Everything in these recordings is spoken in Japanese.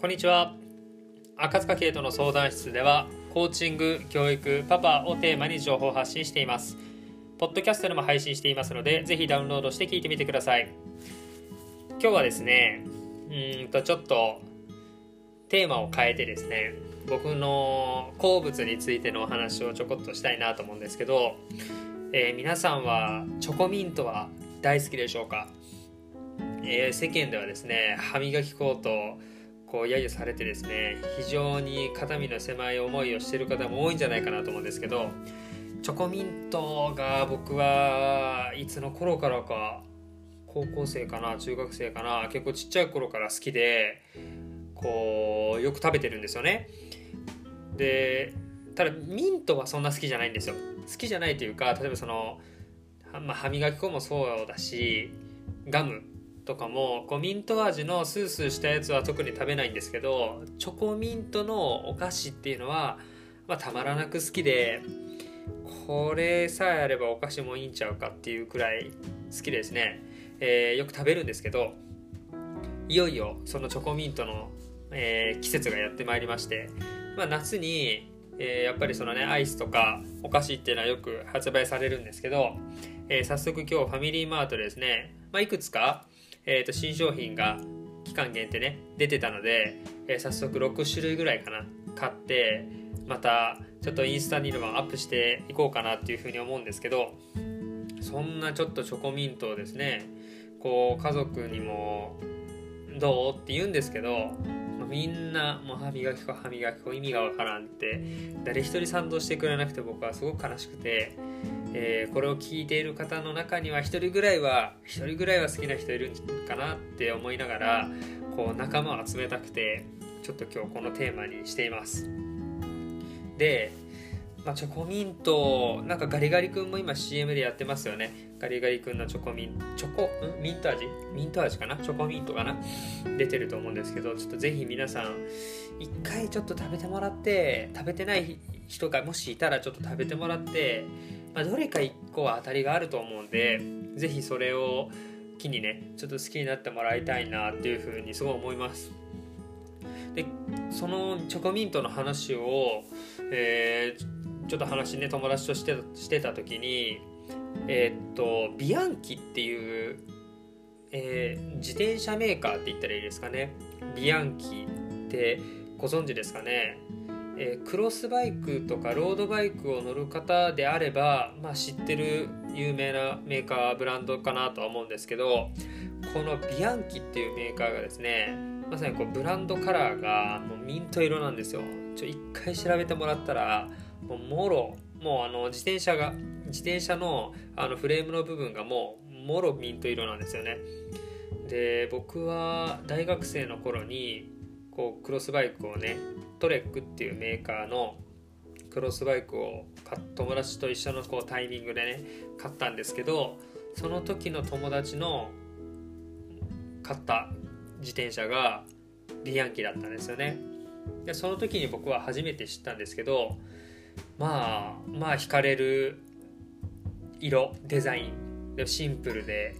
こんにちは。赤塚圭人の相談室ではコーチング教育パパをテーマに情報発信しています。ポッドキャストでも配信していますのでぜひダウンロードして聞いてみてください。今日はですねうんとちょっとテーマを変えてですね僕の好物についてのお話をちょこっとしたいなと思うんですけど、えー、皆さんはチョコミントは大好きでしょうか、えー、世間ではですね歯磨き粉とこう揶揄されてですね非常に肩身の狭い思いをしてる方も多いんじゃないかなと思うんですけどチョコミントが僕はいつの頃からか高校生かな中学生かな結構ちっちゃい頃から好きでこうよく食べてるんですよね。でただミントはそんな好きじゃないんですよ。好きじゃないというか例えばその、まあ、歯磨き粉もそうだしガム。とかもこうミント味のスースーしたやつは特に食べないんですけどチョコミントのお菓子っていうのは、まあ、たまらなく好きでこれさえあればお菓子もいいんちゃうかっていうくらい好きですね、えー、よく食べるんですけどいよいよそのチョコミントの、えー、季節がやってまいりまして、まあ、夏に、えー、やっぱりそのねアイスとかお菓子っていうのはよく発売されるんですけど、え早速今日ファミリーマートでですね、まあ、いくつかえー、と新商品が期間限定ね出てたので、えー、早速6種類ぐらいかな買ってまたちょっとインスタにでもアップしていこうかなっていうふうに思うんですけどそんなちょっとチョコミントをですねこう家族にもどうって言うんですけどみんなもう歯磨き粉歯磨き粉意味がわからんって誰一人賛同してくれなくて僕はすごく悲しくてえー、これを聞いている方の中には1人ぐらいは1人ぐらいは好きな人いるんかなって思いながらこう仲間を集めたくてちょっと今日このテーマにしています。で、まあ、チョコミントなんかガリガリ君も今 CM でやってますよね。ガリガリ君のチョコミンチョコん？ミント味？ミント味かな？チョコミントかな？出てると思うんですけどちょっとぜひ皆さん一回ちょっと食べてもらって食べてない人がもしいたらちょっと食べてもらってまあ、どれか1個は当たりがあると思うんで是非それを機にねちょっと好きになってもらいたいなっていうふうにすごい思います。でそのチョコミントの話を、えー、ちょっと話ね友達としてしてた時にえー、っとビアンキっていう、えー、自転車メーカーって言ったらいいですかね。ビアンキってご存知ですかね。えー、クロスバイクとかロードバイクを乗る方であれば、まあ、知ってる有名なメーカーブランドかなとは思うんですけどこのビアンキっていうメーカーがですねまさにこうブランドカラーがもうミント色なんですよ。ちょ一回調べてもらったらもうもろもうあの自転車が自転車のあのフレームの部分がもうもろミント色なんですよね。で僕は大学生の頃にこうクロスバイクをねトレックっていうメーカーのクロスバイクを友達と一緒のこうタイミングでね買ったんですけどその時の友達の買った自転車がビアンキだったんですよね。でその時に僕は初めて知ったんですけどまあまあ惹かれる色デザイン。でシンプルで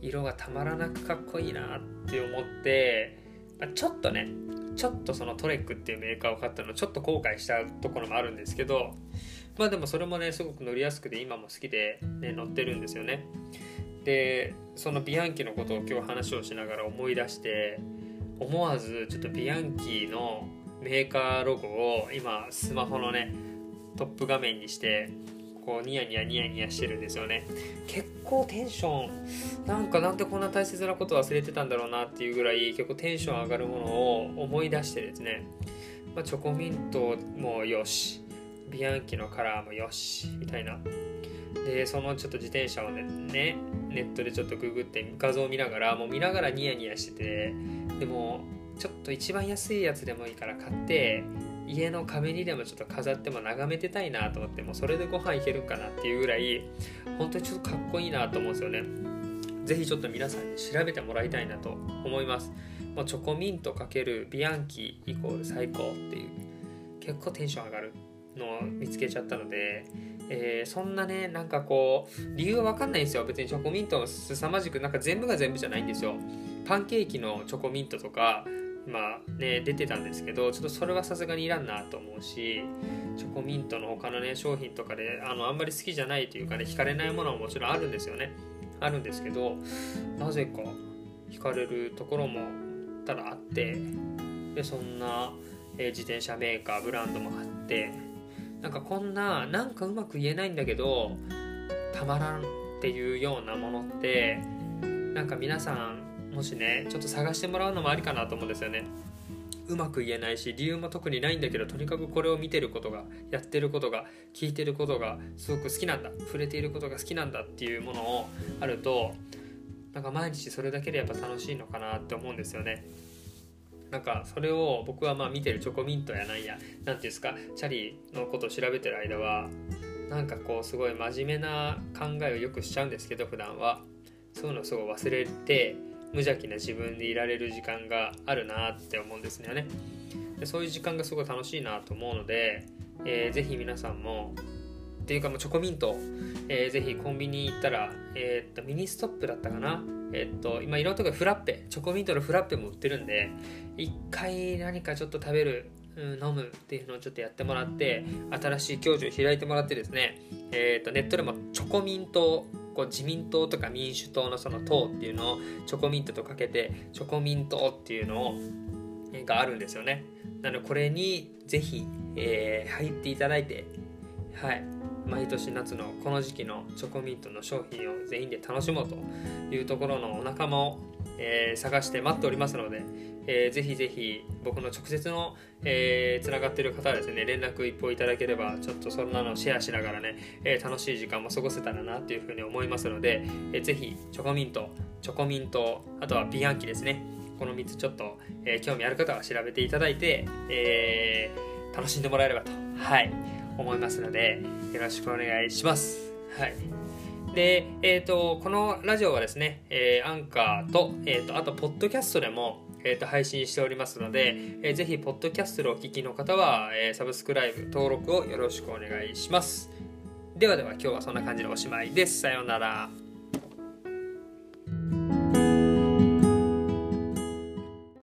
色がたまらなくかっこいいなって思ってあちょっとねちょっとそのトレックっていうメーカーを買ったのちょっと後悔したところもあるんですけどまあでもそれもねすごく乗りやすくて今も好きで、ね、乗ってるんですよね。でそのビアンキのことを今日話をしながら思い出して思わずちょっとビアンキのメーカーロゴを今スマホのねトップ画面にしてこうニヤニヤニヤニヤしてるんですよね。結構テンションなんかなんでこんな大切なこと忘れてたんだろうなっていうぐらい結構テンション上がるものを思い出してですね、まあ、チョコミントもよしビアンキのカラーもよしみたいな。でそのちょっと自転車をねねネットでちょっとググって画像を見ながらもう見ながらニヤニヤしててでもちょっと一番安いやつでもいいから買って家の壁にでもちょっと飾っても眺めてたいなと思ってもうそれでご飯いけるかなっていうぐらい本当にちょっとかっこいいなと思うんですよね。是非ちょっと皆さんに調べてもらいたいなと思います。もうチョコミント×ビアンキイコール最高っていう結構テンション上がるのを見つけちゃったので、えー、そんなねなんかこう理由は分かんないんですよ。別にチョコミントすさまじくなんか全部が全部じゃないんですよ。パンケーキのチョコミントとか今ね出てたんですけどちょっとそれはさすがにいらんなと思うしチョコミントの他のね商品とかであのあんまり好きじゃないというかね惹かれないものももちろんあるんですよね。あるんですけどなぜか惹かれるところもただあってでそんな、え、自転車メーカーブランドもあってなんかこんななんかうまく言えないんだけどたまらんっていうようなものってなんか皆さんもしねちょっと探してもらうのもありかなと思うんですよね。うまく言えないし理由も特にないんだけどとにかくこれを見てることがやってることが聞いてることがすごく好きなんだ。触れていることが好きなんだっていうものをあるとなんか毎日それだけでやっぱ楽しいのかなって思うんですよね。なんかそれを僕はまあ見てるチョコミントやなんや何ていうんですかチャリのことを調べてる間はなんかこうすごい真面目な考えをよくしちゃうんですけど普段は。そういうのをすごい忘れて無邪気な自分でいられる時間があるなって思うんですよね。でそういう時間がすごい楽しいなと思うので、えー、ぜひ皆さんもっていうかもうチョコミント、えー、ぜひコンビニ行ったら、えー、っとミニストップだったかな？え、っと今いろんなところフラッペチョコミントのフラッペも売ってるんで一回何かちょっと食べる飲むっていうのをちょっとやってもらって新しい教授を開いてもらってですね、えー、とネットでもチョコミントこう自民党とか民主党のその党っていうのをチョコミントとかけてチョコミントっていうのをがあるんですよね。なのでこれにぜひ、えー、入っていただいてはい毎年夏のこの時期のチョコミントの商品を全員で楽しもうというところのお仲間を、えー、探して待っておりますので、えー、ぜひぜひ僕の直接の、えー、つながっている方はですね連絡一報いただければちょっとそんなのシェアしながらね、えー、楽しい時間も過ごせたらなというふうに思いますので、えー、ぜひチョコミントチョコミントあとはビアンキですね。この3つちょっと、えー、興味ある方は調べていただいて、えー、楽しんでもらえればとはい思いますのでよろしくお願いします。はい。で、えーと、このラジオはですね、えー、アンカーと,、えーとあとポッドキャストでもえー、と配信しておりますので、えー、ぜひ、ポッドキャストをお聞きの方は、えー、サブスクライブ登録をよろしくお願いします。ではでは今日はそんな感じでおしまいです。さようなら。